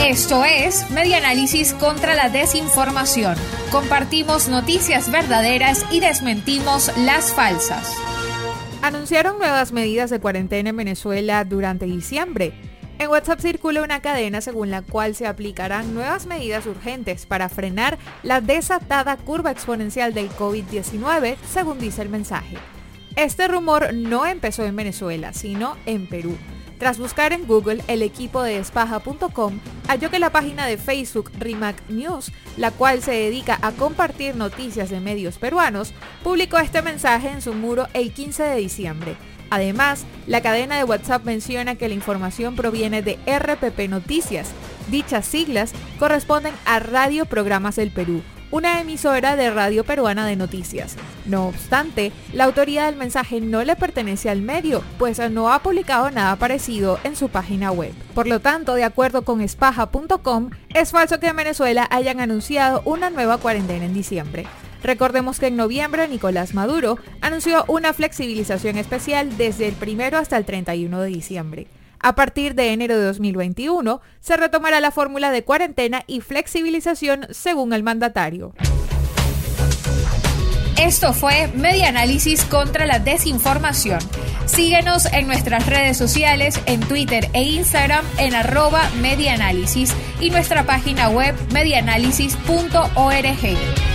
Esto es Media Análisis contra la Desinformación. Compartimos noticias verdaderas y desmentimos las falsas. Anunciaron nuevas medidas de cuarentena en Venezuela durante diciembre. En WhatsApp circula una cadena según la cual se aplicarán nuevas medidas urgentes para frenar la desatada curva exponencial del COVID-19, según dice el mensaje. Este rumor no empezó en Venezuela, sino en Perú. Tras buscar en Google, el equipo de espaja.com halló que la página de Facebook Rimac News, la cual se dedica a compartir noticias de medios peruanos, publicó este mensaje en su muro el 15 de diciembre. Además, la cadena de WhatsApp menciona que la información proviene de RPP Noticias. Dichas siglas corresponden a Radio Programas del Perú, una emisora de radio peruana de noticias. No obstante, la autoría del mensaje no le pertenece al medio, pues no ha publicado nada parecido en su página web. Por lo tanto, de acuerdo con espaja.com, es falso que en Venezuela hayan anunciado una nueva cuarentena en diciembre. Recordemos que en noviembre Nicolás Maduro anunció una flexibilización especial desde el 1 hasta el 31 de diciembre. A partir de enero de 2021 se retomará la fórmula de cuarentena y flexibilización según el mandatario. Esto fue Media Análisis contra la Desinformación. Síguenos en nuestras redes sociales, en Twitter e Instagram en arroba medianálisis y nuestra página web medianálisis.org.